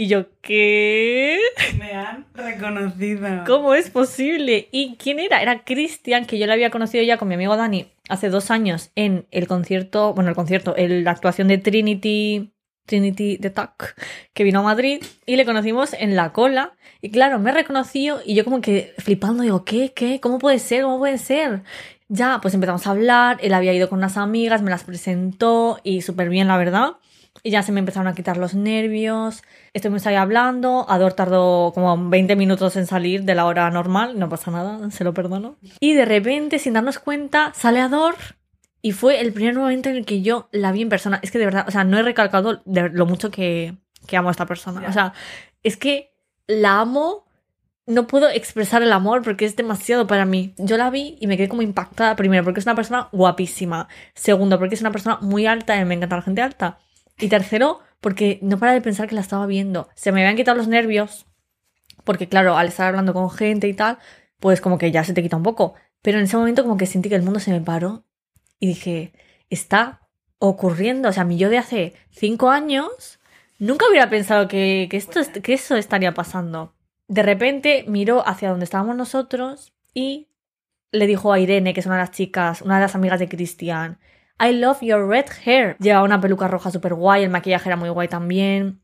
Y yo, ¿qué? Me han reconocido. ¿Cómo es posible? ¿Y quién era? Era Cristian, que yo le había conocido ya con mi amigo Dani hace dos años en el concierto, bueno, el concierto, el- la actuación de Trinity, Trinity The Talk, que vino a Madrid y le conocimos en la cola. Y claro, me reconoció y yo como que flipando, digo, ¿qué? ¿Qué? ¿Cómo puede ser? ¿Cómo puede ser? Ya, pues empezamos a hablar, él había ido con unas amigas, me las presentó y súper bien, la verdad. Y ya se me empezaron a quitar los nervios. Estuvimos ahí hablando. Ador tardó como 20 minutos en salir de la hora normal. No pasa nada, se lo perdono. Y de repente, sin darnos cuenta, sale Ador. Y fue el primer momento en el que yo la vi en persona. Es que de verdad, o sea, no he recalcado de lo mucho que, que amo a esta persona. O sea, es que la amo. No puedo expresar el amor porque es demasiado para mí. Yo la vi y me quedé como impactada. Primero, porque es una persona guapísima. Segundo, porque es una persona muy alta y me encanta la gente alta. Y tercero, porque no para de pensar que la estaba viendo. Se me habían quitado los nervios. Porque, claro, al estar hablando con gente y tal, pues como que ya se te quita un poco. Pero en ese momento, como que sentí que el mundo se me paró. Y dije, está ocurriendo. O sea, mi yo de hace cinco años nunca hubiera pensado que, que esto, est- que eso estaría pasando. De repente miró hacia donde estábamos nosotros y le dijo a Irene, que es una de las chicas, una de las amigas de Cristian, I love your red hair. Llevaba una peluca roja súper guay, el maquillaje era muy guay también.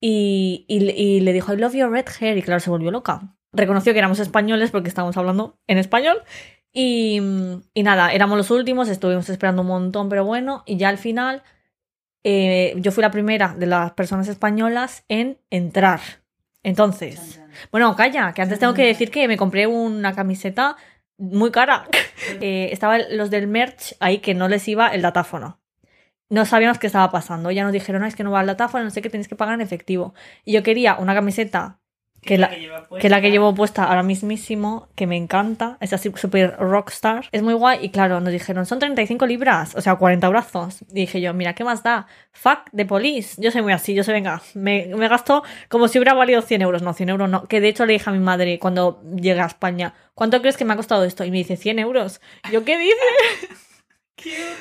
Y, y- y le dijo, I love your red hair. Y claro, se volvió loca. Reconoció que éramos españoles porque estábamos hablando en español. Y, y nada, éramos los últimos, estuvimos esperando un montón, pero bueno. Y ya al final, eh, yo fui la primera de las personas españolas en entrar. Entonces, bueno, calla, que antes tengo que decir que me compré una camiseta muy cara. Eh, estaban los del merch ahí que no les iba el datáfono. No sabíamos qué estaba pasando. Ya nos dijeron, "No, es que no va el datáfono, no sé qué, tenéis que pagar en efectivo. Y yo quería una camiseta que la, que la que llevo puesta ahora mismísimo, que me encanta, es así súper rockstar, es muy guay y claro, nos dijeron, son 35 libras, o sea, 40 brazos. Y dije yo, mira, ¿qué más da? Fuck the police. Yo soy muy así, yo soy, venga, me, me gasto como si hubiera valido 100 euros, no, 100 euros no, que de hecho le dije a mi madre cuando llegué a España, ¿cuánto crees que me ha costado esto? Y me dice, 100 euros. Yo, ¿qué dices?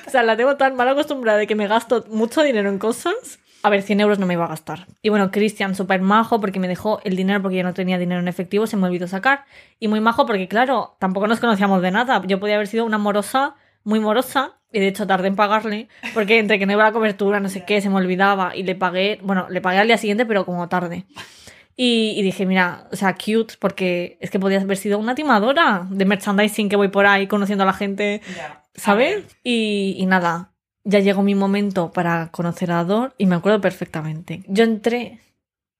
O sea, la tengo tan mal acostumbrada de que me gasto mucho dinero en cosas. A ver, 100 euros no me iba a gastar. Y bueno, Cristian, súper majo, porque me dejó el dinero porque yo no tenía dinero en efectivo, se me olvidó sacar. Y muy majo porque, claro, tampoco nos conocíamos de nada. Yo podía haber sido una morosa, muy morosa, y de hecho tardé en pagarle, porque entre que no iba a la cobertura, no sé qué, se me olvidaba, y le pagué, bueno, le pagué al día siguiente, pero como tarde. Y, y dije, mira, o sea, cute, porque es que podías haber sido una timadora de merchandising que voy por ahí conociendo a la gente ¿sabes? Y, y nada, ya llegó mi momento para conocer a Ador y me acuerdo perfectamente. Yo entré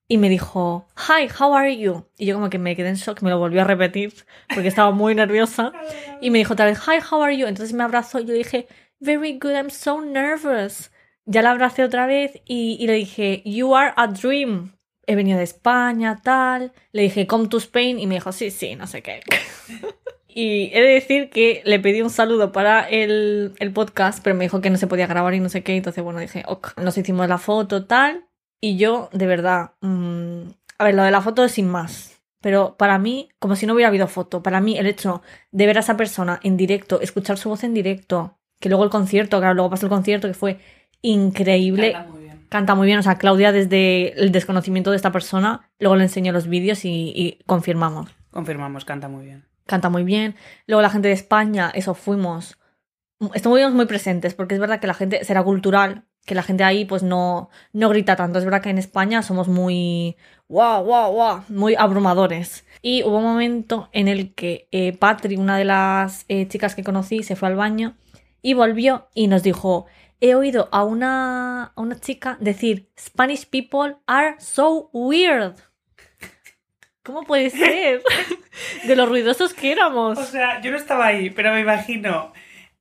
y me dijo, Hi, how are you? Y yo como que me quedé en shock, me lo volví a repetir porque estaba muy nerviosa. Y me dijo otra vez, Hi, how are you? Entonces me abrazó y yo dije, Very good, I'm so nervous. Ya la abracé otra vez y, y le dije, You are a dream. he venido de España, tal. Le dije, come to Spain y me dijo, sí, sí, no sé qué. y he de decir que le pedí un saludo para el, el, podcast, pero me dijo que no se podía grabar y no sé qué. Entonces, bueno, dije, ok, nos hicimos la foto, tal. Y yo, de verdad, mmm, a ver, lo de la foto es sin más. Pero para mí, como si no hubiera habido foto, para mí el hecho de ver a esa persona en directo, escuchar su voz en directo, que luego el concierto, claro, luego pasó el concierto, que fue increíble. Canta muy bien. Canta muy bien, o sea, Claudia desde el desconocimiento de esta persona, luego le enseñó los vídeos y, y confirmamos. Confirmamos, canta muy bien. Canta muy bien. Luego la gente de España, eso fuimos. Estuvimos muy presentes, porque es verdad que la gente será cultural, que la gente ahí pues no, no grita tanto. Es verdad que en España somos muy wow, wow, wow, muy abrumadores. Y hubo un momento en el que eh, Patri, una de las eh, chicas que conocí, se fue al baño y volvió y nos dijo, he oído a una, a una chica decir, Spanish people are so weird. ¿Cómo puede ser? De los ruidosos que éramos. O sea, yo no estaba ahí, pero me imagino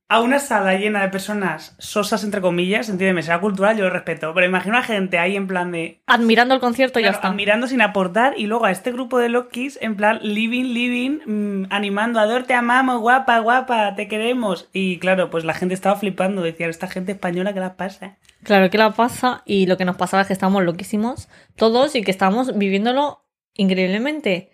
a una sala llena de personas sosas, entre comillas, entiéndeme, será cultural, yo lo respeto, pero imagino a gente ahí en plan de... Admirando el concierto y claro, ya está. Admirando sin aportar y luego a este grupo de Lokis en plan living, living, mmm, animando, Ador, te amamos, guapa, guapa, te queremos. Y claro, pues la gente estaba flipando, decían, esta gente española, ¿qué la pasa? Claro, ¿qué la pasa? Y lo que nos pasaba es que estábamos loquísimos todos y que estábamos viviéndolo increíblemente.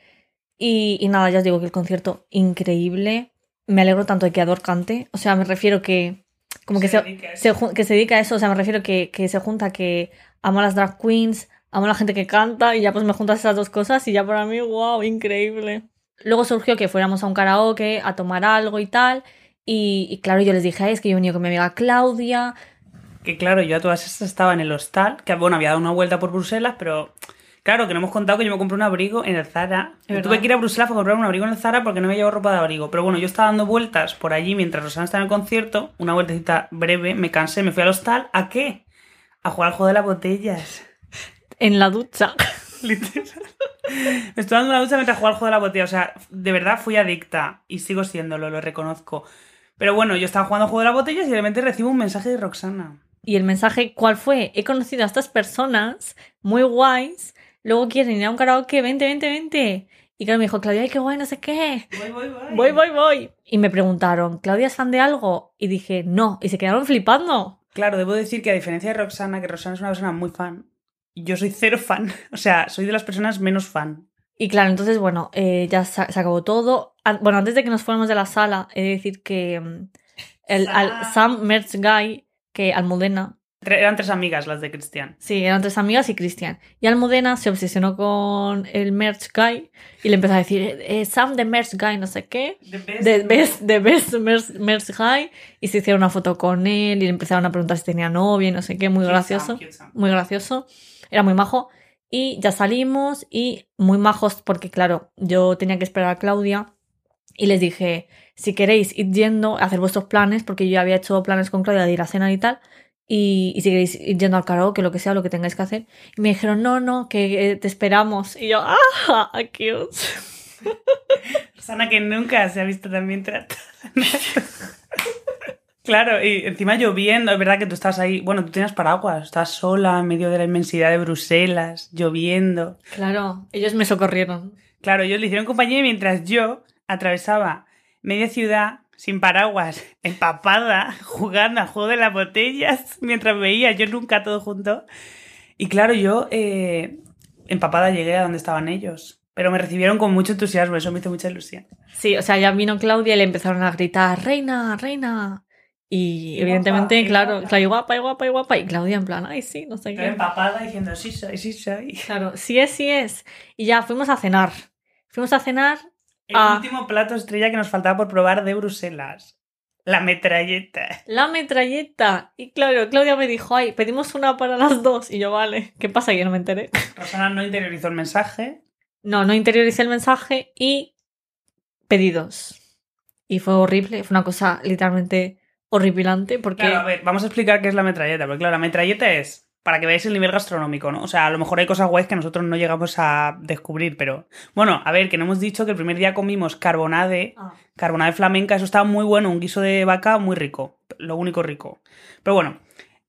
Y, y nada, ya os digo que el concierto increíble me alegro tanto de que Ador cante. O sea, me refiero que. Como que se, se, se, que se dedica a eso. O sea, me refiero que, que se junta que amo a las drag queens, amo a la gente que canta y ya pues me juntas esas dos cosas y ya para mí, wow, increíble. Luego surgió que fuéramos a un karaoke a tomar algo y tal. Y, y claro, yo les dije, Ay, es que yo he venido con mi amiga Claudia. Que claro, yo a todas estas estaba en el hostal, que bueno, había dado una vuelta por Bruselas, pero Claro, que no hemos contado que yo me compré un abrigo en el Zara. Tuve que ir a Bruselas para comprar un abrigo en el Zara porque no me llevaba ropa de abrigo. Pero bueno, yo estaba dando vueltas por allí mientras Rosana estaba en el concierto, una vueltecita breve, me cansé, me fui al hostal. ¿A qué? A jugar al juego de las botellas. En la ducha. Literal. me estoy dando una ducha mientras jugaba al juego de la botella. O sea, de verdad fui adicta y sigo siéndolo, lo reconozco. Pero bueno, yo estaba jugando al juego de las botellas y de repente recibo un mensaje de Roxana. Y el mensaje, ¿cuál fue? He conocido a estas personas muy guays luego quieren ir a un karaoke, vente, vente, vente. Y claro, me dijo, Claudia, ay, qué guay, no sé qué. Voy, voy, voy. Voy, voy, voy. Y me preguntaron, ¿Claudia es fan de algo? Y dije, no. Y se quedaron flipando. Claro, debo decir que a diferencia de Roxana, que Roxana es una persona muy fan, yo soy cero fan. O sea, soy de las personas menos fan. Y claro, entonces, bueno, eh, ya se, acabó todo. Bueno, antes de que nos fuéramos de la sala, he de decir que el, Sam. al Sam Merch Guy, que Almudena, eran tres amigas las de Cristian. Sí, eran tres amigas y Cristian. Y Almudena se obsesionó con el merch guy y le empezó a decir, eh, Sam de merch guy, no sé qué. The best, The best, the best merch, merch guy. Y se hicieron una foto con él y le empezaron a preguntar si tenía novia y no sé qué. Muy Cute gracioso. Sam, cute Sam. Muy gracioso. Era muy majo. Y ya salimos y muy majos porque, claro, yo tenía que esperar a Claudia y les dije, si queréis ir yendo, hacer vuestros planes, porque yo ya había hecho planes con Claudia de ir a cenar y tal, y, y, si queréis ir yendo al karaoke, lo que sea, lo que tengáis que hacer. Y me dijeron, no, no, que eh, te esperamos. Y yo, ah, cute. Rosana que nunca se ha visto tan bien tratada. claro, y encima lloviendo, es verdad que tú estás ahí, bueno, tú tienes paraguas, estás sola en medio de la inmensidad de Bruselas, lloviendo. Claro, ellos me socorrieron. Claro, ellos le hicieron compañía mientras yo atravesaba media ciudad sin paraguas, empapada, jugando al juego de las botellas, mientras veía yo nunca todo junto. Y claro, yo eh, empapada llegué a donde estaban ellos. Pero me recibieron con mucho entusiasmo, eso me hizo mucha ilusión. Sí, o sea, ya vino Claudia y le empezaron a gritar, reina, reina. Y, y evidentemente, guapa, claro, guapa. claro, y guapa, y guapa, y guapa. Y Claudia en plan, ay, sí, no sé qué. empapada diciendo, sí soy, sí soy. Claro, sí es, sí es. Y ya fuimos a cenar. Fuimos a cenar El Ah. último plato estrella que nos faltaba por probar de Bruselas. La metralleta. la metralleta. Y claro, Claudia me dijo, ay, pedimos una para las dos. Y yo, vale, ¿qué pasa? Yo no me enteré. Rosana no interiorizó el mensaje. No, no interioricé el mensaje y pedidos. Y fue horrible, fue una cosa literalmente horripilante porque... Claro, a ver, vamos a explicar qué es la metralleta. Porque claro, la metralleta es, para que veáis el nivel gastronómico, ¿no? O sea, a lo mejor hay cosas guays que nosotros no llegamos a descubrir, pero... Bueno, a ver, que no hemos dicho que el primer día comimos carbonade, Ah. carbonade flamenca, eso estaba muy bueno, un guiso de vaca muy rico, lo único rico. Pero bueno,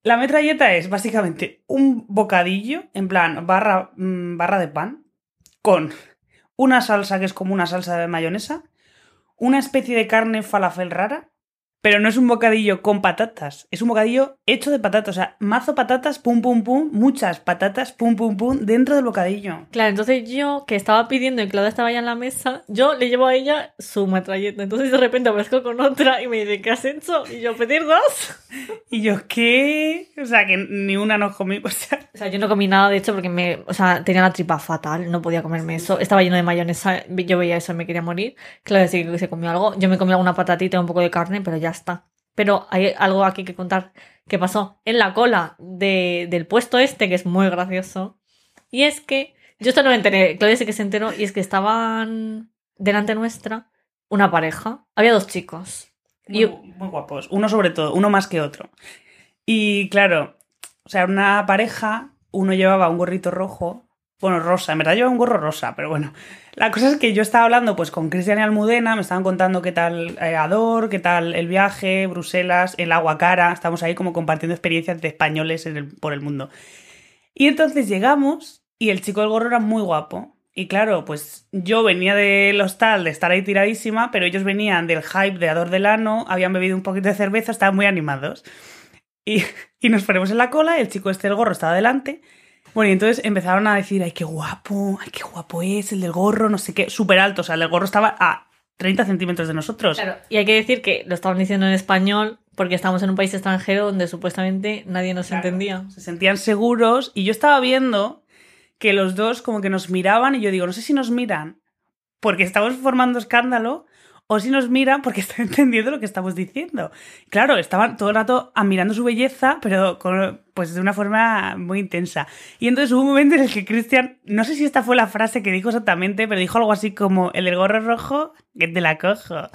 La metralleta es básicamente un bocadillo, en plan barra, mm, barra de pan, con una salsa que es como una salsa de mayonesa, una especie de carne falafel rara, pero no es un bocadillo con patatas, es un bocadillo hecho de patatas, o sea, mazo patatas, pum, pum, pum, muchas patatas, pum, pum, pum, dentro del bocadillo. Claro, entonces yo, que estaba pidiendo y Claudia estaba ya en la mesa, yo le llevo a ella su metralleta. Entonces de repente aparezco con otra y me dice, ¿qué has hecho? Y yo, pedir dos. Y yo, ¿qué? O sea, que ni una no comí, o sea... O sea, yo no comí nada, de hecho, porque me, o sea, tenía la tripa fatal, no podía comerme eso. Estaba lleno de mayonesa, yo veía eso y me quería morir. Claudia sí que se comió algo. Yo me comí alguna patatita un poco de carne, pero ya está. Pero hay algo aquí que contar que pasó en la cola de- del puesto este, que es muy gracioso. Y es que yo esto no me enteré, Claudia sí que se enteró, y es que estaban delante nuestra una pareja. Había dos chicos. Muy, Y- muy guapos, uno sobre todo, uno más que otro. Y claro, o sea, una pareja, uno llevaba un gorrito rojo, bueno, rosa, en verdad llevaba un gorro rosa, pero bueno. La cosa es que yo estaba hablando pues con Cristian y Almudena, me estaban contando qué tal eh, Ador, qué tal el viaje, Bruselas, el agua cara, estamos ahí como compartiendo experiencias de españoles por el mundo. Y entonces llegamos y el chico del gorro era muy guapo. Y claro, pues yo venía del hostal de estar ahí tiradísima, pero ellos venían del hype de Ador Delano, habían bebido un poquito de cerveza, estaban muy animados. Y, y nos ponemos en la cola, el chico este del gorro estaba delante. Bueno, y entonces empezaron a decir, ay, qué guapo, ay, qué guapo es el del gorro, no sé qué, súper alto, o sea, el del gorro estaba a 30 centímetros de nosotros. Claro, y hay que decir que lo estaban diciendo en español porque estamos en un país extranjero donde supuestamente nadie nos Claro. entendía. Se sentían seguros y yo estaba viendo que los dos como que nos miraban y yo digo, no sé si nos miran porque estamos formando escándalo o si nos miran porque están entendiendo lo que estamos diciendo. Claro, estaban todo el rato admirando su belleza, pero con- pues de una forma muy intensa. Y entonces hubo un momento en el que Cristian, no sé si esta fue la frase que dijo exactamente, pero dijo algo así como, el del gorro rojo, que te la cojo.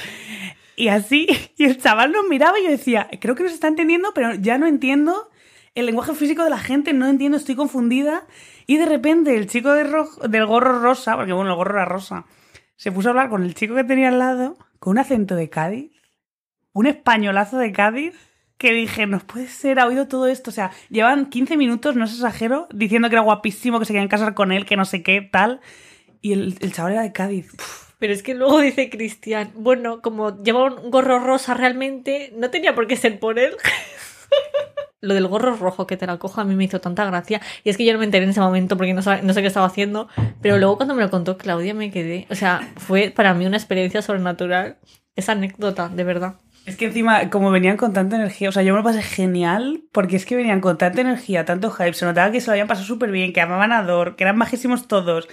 Y así, y el chaval nos miraba y yo decía, creo que nos está entendiendo, pero ya no entiendo el lenguaje físico de la gente, no entiendo, estoy confundida. Y de repente el chico del gorro rosa, porque bueno, el gorro era rosa, se puso a hablar con el chico que tenía al lado, con un acento de Cádiz, un españolazo de Cádiz, que dije, no puede ser, ha oído todo esto. O sea, llevan 15 minutos, no es exagero, diciendo que era guapísimo, que se querían casar con él, que no sé qué, tal. Y el, chaval era de Cádiz. Pero es que luego dice Cristian, bueno, como lleva un gorro rosa realmente, no tenía por qué ser por él. Lo del gorro rojo que te la cojo a mí me hizo tanta gracia. Y es que yo no me enteré en ese momento porque no, sab- no sé qué estaba haciendo. Pero luego cuando me lo contó Claudia me quedé. O sea, fue para mí una experiencia sobrenatural. Esa anécdota, de verdad. Es que encima, como venían con tanta energía, o sea, yo me lo pasé genial, porque es que venían con tanta energía, tanto hype, se notaba que se lo habían pasado súper bien, que amaban a Dor, que eran majísimos todos.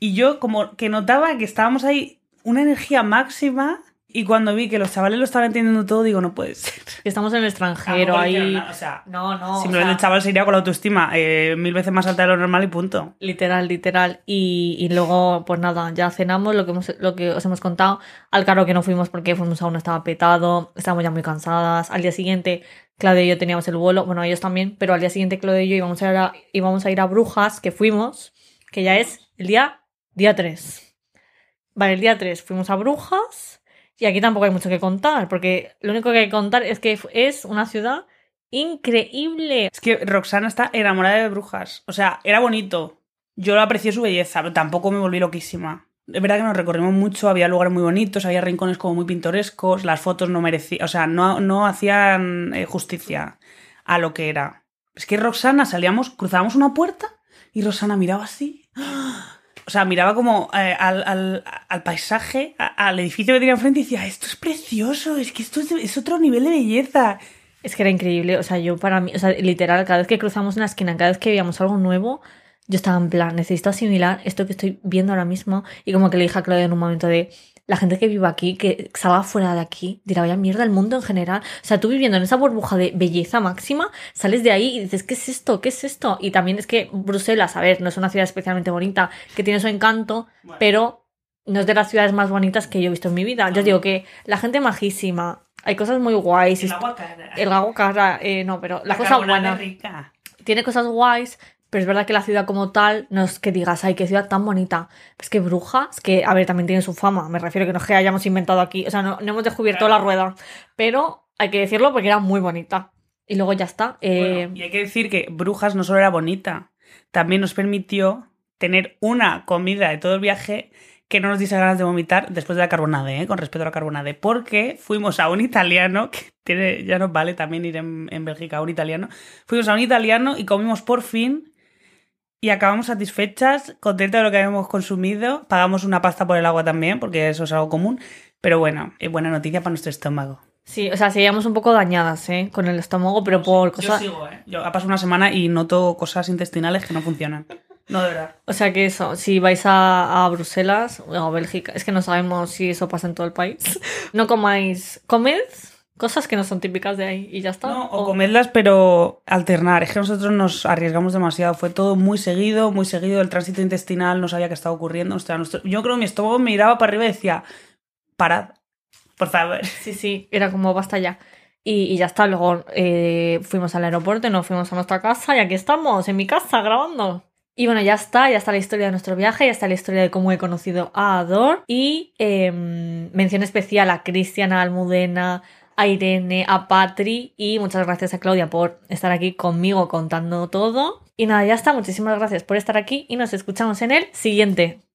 Y yo como que notaba que estábamos ahí una energía máxima, y cuando vi que los chavales lo estaban entendiendo todo, digo, no puede ser. Estamos en el extranjero ahí. o sea, No, no. o simplemente sea, el chaval se iría con la autoestima eh, mil veces más alta de lo normal y punto. Literal, literal. Y, y luego, pues nada, ya cenamos lo que, hemos, lo que os hemos contado. Al caro que no fuimos porque fuimos a uno estaba petado, estábamos ya muy cansadas. Al día siguiente, Claudia y yo teníamos el vuelo, bueno, ellos también, pero al día siguiente Claudia y yo íbamos a ir a, íbamos a, ir a Brujas, que fuimos, que ya es el día, día 3. Vale, el día 3 fuimos a Brujas y aquí tampoco hay mucho que contar, porque lo único que hay que contar es que es una ciudad increíble. Es que Roxana está enamorada de brujas. O sea, era bonito. Yo lo aprecié su belleza, pero tampoco me volví loquísima. Es verdad que nos recorrimos mucho, había lugares muy bonitos, había rincones como muy pintorescos, las fotos no merecían, o sea, no, no hacían eh, justicia a lo que era. Es que Roxana salíamos, cruzábamos una puerta y Roxana miraba así. O sea, miraba como eh, al, al- al paisaje, al edificio que tenía enfrente y decía, esto es precioso, es que esto es, es otro nivel de belleza. Es que era increíble, o sea, yo para mí, o sea, literal, cada vez que cruzamos una esquina, cada vez que veíamos algo nuevo, yo estaba en plan, necesito asimilar esto que estoy viendo ahora mismo. Y como que le dije a Claudia en un momento de, la gente que vive aquí, que salga fuera de aquí, dirá, vaya mierda el mundo en general. O sea, tú viviendo en esa burbuja de belleza máxima, sales de ahí y dices, ¿qué es esto? ¿Qué es esto? Y también es que Bruselas, a ver, no es una ciudad especialmente bonita, que tiene su encanto, Bueno. pero no es de las ciudades más bonitas que yo he visto en mi vida. Yo os digo que la gente majísima, hay cosas muy guays. El agua cara. El gago cara, eh, no, pero la, La cosa buena. rica. Tiene cosas guays, pero es verdad que la ciudad como tal, no es que digas, ay, qué ciudad tan bonita. Es que Brujas, que, a ver, también tiene su fama. Me refiero que no es que hayamos inventado aquí, o sea, no, no hemos descubierto la rueda. Pero hay que decirlo porque era muy bonita. Y luego ya está. Eh, Bueno, y hay que decir que Brujas no solo era bonita, también nos permitió tener una comida de todo el viaje que no nos diese ganas de vomitar después de la carbonade, ¿eh? con respecto a la carbonade, porque fuimos a un italiano, que tiene, ya nos vale también ir en, en Bélgica a un italiano, fuimos a un italiano y comimos por fin y acabamos satisfechas, contentos de lo que habíamos consumido, pagamos una pasta por el agua también, porque eso es algo común, pero bueno, es buena noticia para nuestro estómago. Sí, o sea, seguíamos un poco dañadas, ¿eh? Con el estómago, pero por Yo cosas... sigo, ¿eh? Yo ha pasado una semana y noto cosas intestinales que no funcionan. No, de verdad. O sea que eso, si vais a, a Bruselas o a Bélgica, es que no sabemos si eso pasa en todo el país. No comáis, comed cosas que no son típicas de ahí y ya está. No, o comedlas, pero alternar. Es que nosotros nos arriesgamos demasiado. Fue todo muy seguido, muy seguido. El tránsito intestinal no sabía qué estaba ocurriendo. O sea, nuestro- Yo creo que mi estómago miraba para arriba y decía, parad, por favor. Sí, sí, era como basta ya. Y, y ya está, luego eh, fuimos al aeropuerto nos fuimos a nuestra casa y aquí estamos, en mi casa, grabando. Y bueno, ya está, ya está la historia de nuestro viaje, ya está la historia de cómo he conocido a Ador y em, mención especial a Cristian, a Almudena, a Irene, a Patri y muchas gracias a Claudia por estar aquí conmigo contando todo. Y nada, ya está, muchísimas gracias por estar aquí y nos escuchamos en el siguiente.